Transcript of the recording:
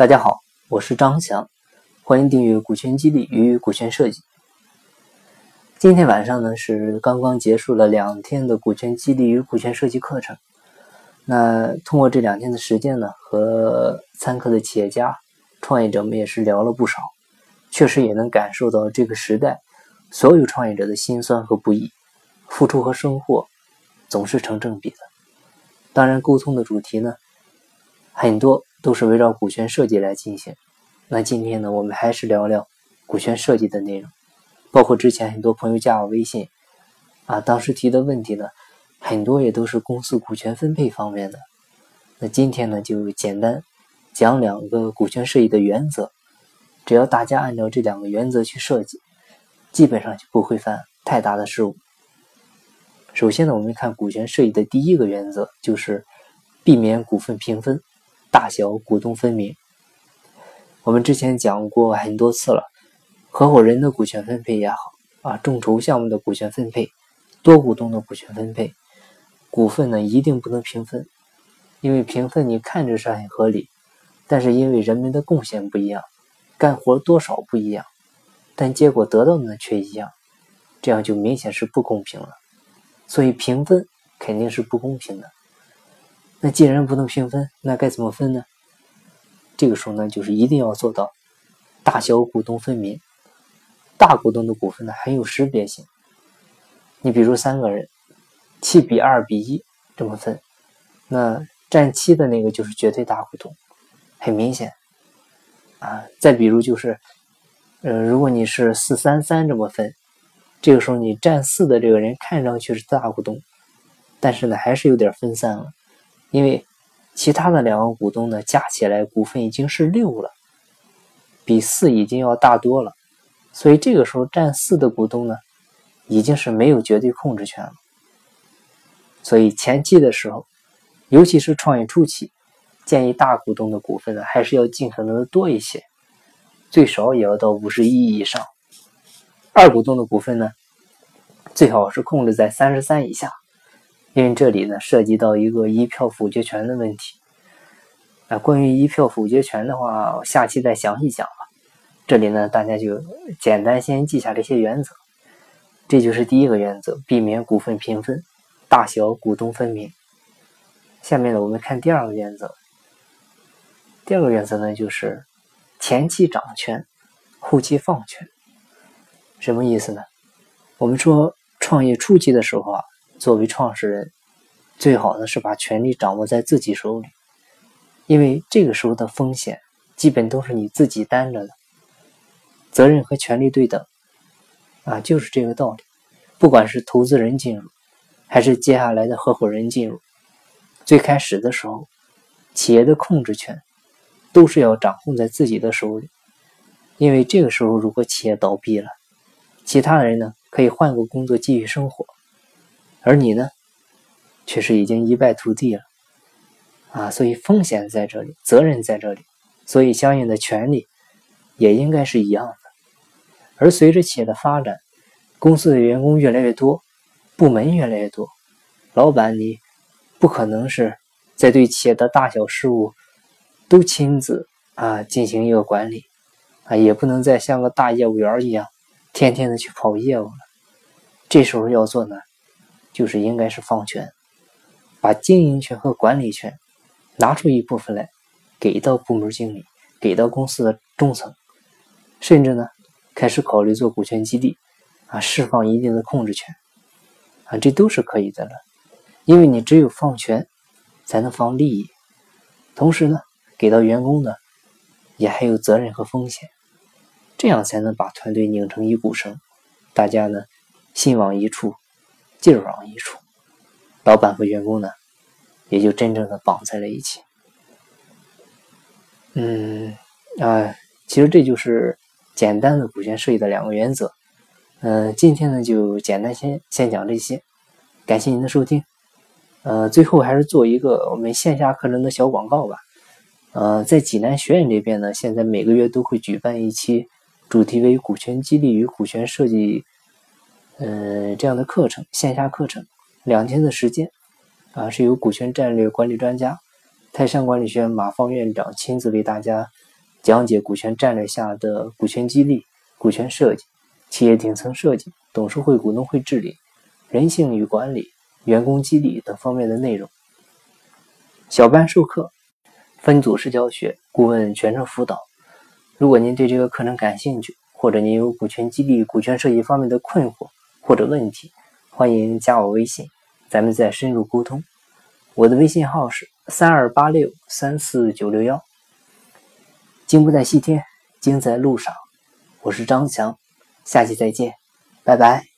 大家好，我是张翔，欢迎订阅股权激励与股权设计。今天晚上呢是刚刚结束了两天的股权激励与股权设计课程。那通过这两天的时间呢，和参课的企业家、创业者们也是聊了不少，确实也能感受到这个时代所有创业者的辛酸和不易，付出和收获总是成正比的。当然，沟通的主题呢，很多都是围绕股权设计来进行。那今天呢，我们还是聊聊股权设计的内容，包括之前很多朋友加我微信，啊，当时提的问题呢，很多也都是公司股权分配方面的。那今天呢，就简单讲两个股权设计的原则，只要大家按照这两个原则去设计，基本上就不会犯太大的失误。首先呢，我们看股权设计的第一个原则就是避免股份平分，大小股东分明。我们之前讲过很多次了，合伙人的股权分配也好啊，众筹项目的股权分配，多股东的股权分配，股份呢一定不能平分，因为平分你看着是很合理，但是因为人们的贡献不一样，干活多少不一样，但结果得到的却一样，这样就明显是不公平了。所以平分肯定是不公平的。那既然不能平分，那该怎么分呢？这个时候呢，就是一定要做到大小股东分明。大股东的股份呢很有识别性。你比如三个人，七比二比一这么分，那占七的那个就是绝对大股东，很明显啊。再比如就是，呃，如果你是四三三这么分。这个时候，你占四的这个人看上去是大股东，但是呢，还是有点分散了，因为其他的两个股东呢，加起来股份已经是六了，比四已经要大多了，所以这个时候占四的股东呢，已经是没有绝对控制权了。所以前期的时候，尤其是创业初期，建议大股东的股份呢，还是要尽可能的多一些，最少也要到五十一以上。二股东的股份呢，最好是控制在三十三以下，因为这里呢涉及到一个一票否决权的问题。啊，关于一票否决权的话，我下期再详细讲吧。这里呢，大家就简单先记下这些原则。这就是第一个原则，避免股份平分，大小股东分明。下面呢，我们看第二个原则。第二个原则呢，就是前期掌权，后期放权。什么意思呢？我们说创业初期的时候啊，作为创始人，最好的是把权力掌握在自己手里，因为这个时候的风险基本都是你自己担着的，责任和权利对等，啊，就是这个道理。不管是投资人进入，还是接下来的合伙人进入，最开始的时候，企业的控制权都是要掌控在自己的手里，因为这个时候如果企业倒闭了。其他人呢，可以换个工作继续生活，而你呢，却是已经一败涂地了，啊！所以风险在这里，责任在这里，所以相应的权利也应该是一样的。而随着企业的发展，公司的员工越来越多，部门越来越多，老板你不可能是在对企业的大小事务都亲自啊进行一个管理，啊，也不能再像个大业务员一样。天天的去跑业务了，这时候要做呢，就是应该是放权，把经营权和管理权拿出一部分来，给到部门经理，给到公司的中层，甚至呢，开始考虑做股权激励，啊，释放一定的控制权，啊，这都是可以的了，因为你只有放权，才能放利益，同时呢，给到员工的也还有责任和风险。这样才能把团队拧成一股绳，大家呢心往一处，劲儿往一处，老板和员工呢也就真正的绑在了一起。嗯啊，其实这就是简单的股权设计的两个原则。嗯，今天呢就简单先先讲这些，感谢您的收听。呃，最后还是做一个我们线下课程的小广告吧。呃，在济南学院这边呢，现在每个月都会举办一期。主题为股权激励与股权设计，呃，这样的课程，线下课程两天的时间，啊，是由股权战略管理专家、泰山管理学院马方院长亲自为大家讲解股权战略下的股权激励、股权设计、企业顶层设计、董事会、股东会治理、人性与管理、员工激励等方面的内容。小班授课，分组式教学，顾问全程辅导。如果您对这个课程感兴趣，或者您有股权激励、股权设计方面的困惑或者问题，欢迎加我微信，咱们再深入沟通。我的微信号是三二八六三四九六幺。经不在西天，经在路上。我是张强，下期再见，拜拜。